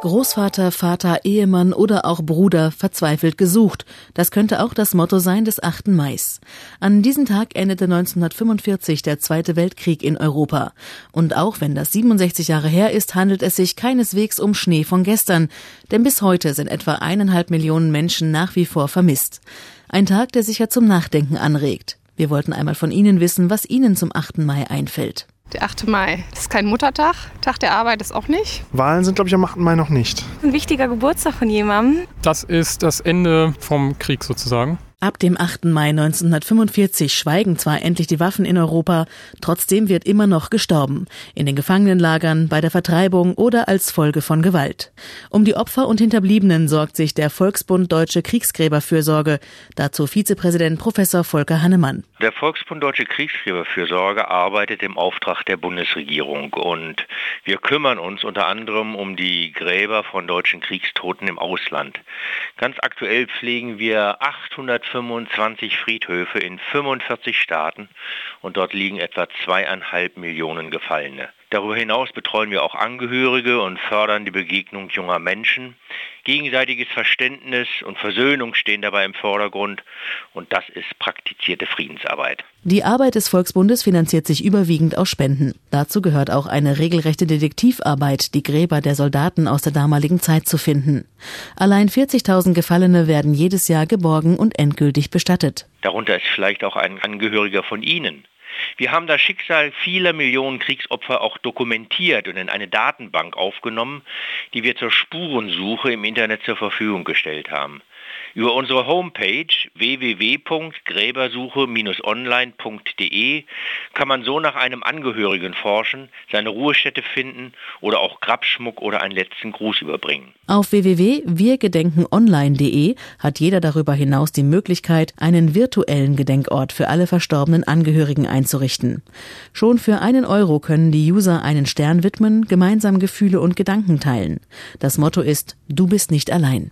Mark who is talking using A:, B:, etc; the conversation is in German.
A: Großvater, Vater, Ehemann oder auch Bruder verzweifelt gesucht. Das könnte auch das Motto sein des 8. Mai. An diesem Tag endete 1945 der Zweite Weltkrieg in Europa. Und auch wenn das 67 Jahre her ist, handelt es sich keineswegs um Schnee von gestern. Denn bis heute sind etwa eineinhalb Millionen Menschen nach wie vor vermisst. Ein Tag, der sicher zum Nachdenken anregt. Wir wollten einmal von Ihnen wissen, was Ihnen zum 8. Mai einfällt.
B: Der 8. Mai. Das ist kein Muttertag. Tag der Arbeit ist auch nicht.
C: Wahlen sind, glaube ich, am 8. Mai noch nicht.
D: Ein wichtiger Geburtstag von jemandem.
E: Das ist das Ende vom Krieg sozusagen.
A: Ab dem 8. Mai 1945 schweigen zwar endlich die Waffen in Europa, trotzdem wird immer noch gestorben. In den Gefangenenlagern, bei der Vertreibung oder als Folge von Gewalt. Um die Opfer und Hinterbliebenen sorgt sich der Volksbund Deutsche Kriegsgräberfürsorge. Dazu Vizepräsident Professor Volker Hannemann.
F: Der Volksbund Deutsche Kriegsgräberfürsorge arbeitet im Auftrag der Bundesregierung und wir kümmern uns unter anderem um die Gräber von deutschen Kriegstoten im Ausland. Ganz aktuell pflegen wir 800 125 Friedhöfe in 45 Staaten und dort liegen etwa zweieinhalb Millionen Gefallene. Darüber hinaus betreuen wir auch Angehörige und fördern die Begegnung junger Menschen. Gegenseitiges Verständnis und Versöhnung stehen dabei im Vordergrund und das ist praktizierte Friedensarbeit.
A: Die Arbeit des Volksbundes finanziert sich überwiegend aus Spenden. Dazu gehört auch eine regelrechte Detektivarbeit, die Gräber der Soldaten aus der damaligen Zeit zu finden. Allein 40.000 Gefallene werden jedes Jahr geborgen und endgültig bestattet.
F: Darunter ist vielleicht auch ein Angehöriger von Ihnen. Wir haben das Schicksal vieler Millionen Kriegsopfer auch dokumentiert und in eine Datenbank aufgenommen, die wir zur Spurensuche im Internet zur Verfügung gestellt haben. Über unsere Homepage www.gräbersuche-online.de kann man so nach einem Angehörigen forschen, seine Ruhestätte finden oder auch Grabschmuck oder einen letzten Gruß überbringen.
A: Auf www.wirgedenkenonline.de hat jeder darüber hinaus die Möglichkeit, einen virtuellen Gedenkort für alle verstorbenen Angehörigen einzurichten. Schon für einen Euro können die User einen Stern widmen, gemeinsam Gefühle und Gedanken teilen. Das Motto ist Du bist nicht allein.